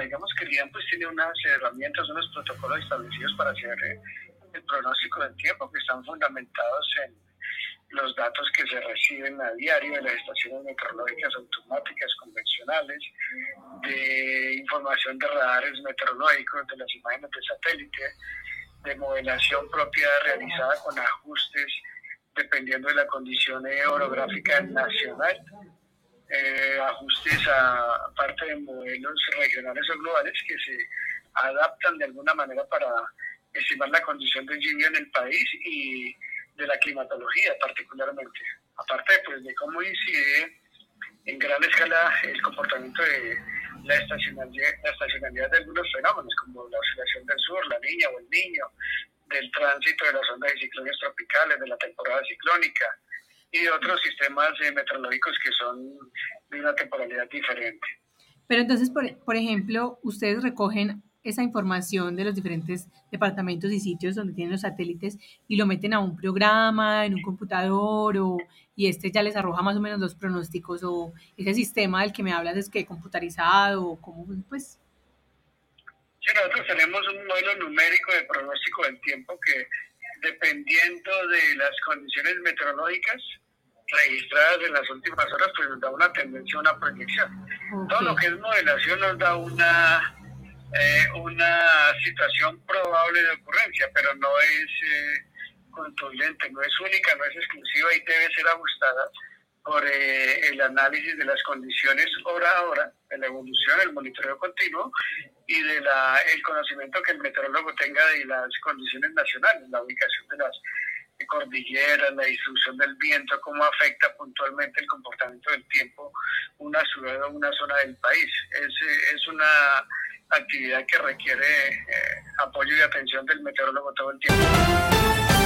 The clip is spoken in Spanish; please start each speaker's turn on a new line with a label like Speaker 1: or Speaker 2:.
Speaker 1: Digamos que el IAN pues tiene unas herramientas, unos protocolos establecidos para hacer eh, el pronóstico del tiempo que están fundamentados en los datos que se reciben a diario de las estaciones meteorológicas automáticas convencionales, de información de radares meteorológicos, de las imágenes de satélite, de modelación propia realizada con ajustes dependiendo de la condición orográfica nacional, eh, ajustes a parte de modelos regionales o globales que se adaptan de alguna manera para estimar la condición de lluvia en el país y de la climatología particularmente. Aparte pues, de cómo incide en gran escala el comportamiento de la estacionalidad, la estacionalidad de algunos fenómenos como la oscilación del sur, la niña o el niño, del tránsito de las ondas de ciclones tropicales, de la temporada ciclónica y de otros sistemas eh, meteorológicos que son de una temporalidad diferente.
Speaker 2: Pero entonces, por, por ejemplo, ustedes recogen esa información de los diferentes departamentos y sitios donde tienen los satélites y lo meten a un programa, en un computador o, y este ya les arroja más o menos los pronósticos o ese sistema del que me hablas es que computarizado o cómo pues
Speaker 1: nosotros tenemos un modelo numérico de pronóstico del tiempo que dependiendo de las condiciones meteorológicas registradas en las últimas horas, pues nos da una tendencia, una proyección. Todo lo que es modelación nos da una, eh, una situación probable de ocurrencia, pero no es eh, contundente, no es única, no es exclusiva y debe ser ajustada por eh, el análisis de las condiciones hora a hora, de la evolución, el monitoreo continuo y de la, el conocimiento que el meteorólogo tenga de las condiciones nacionales, la ubicación de las cordilleras, la distribución del viento, cómo afecta puntualmente el comportamiento del tiempo una ciudad o una zona del país. Es, es una actividad que requiere eh, apoyo y atención del meteorólogo todo el tiempo.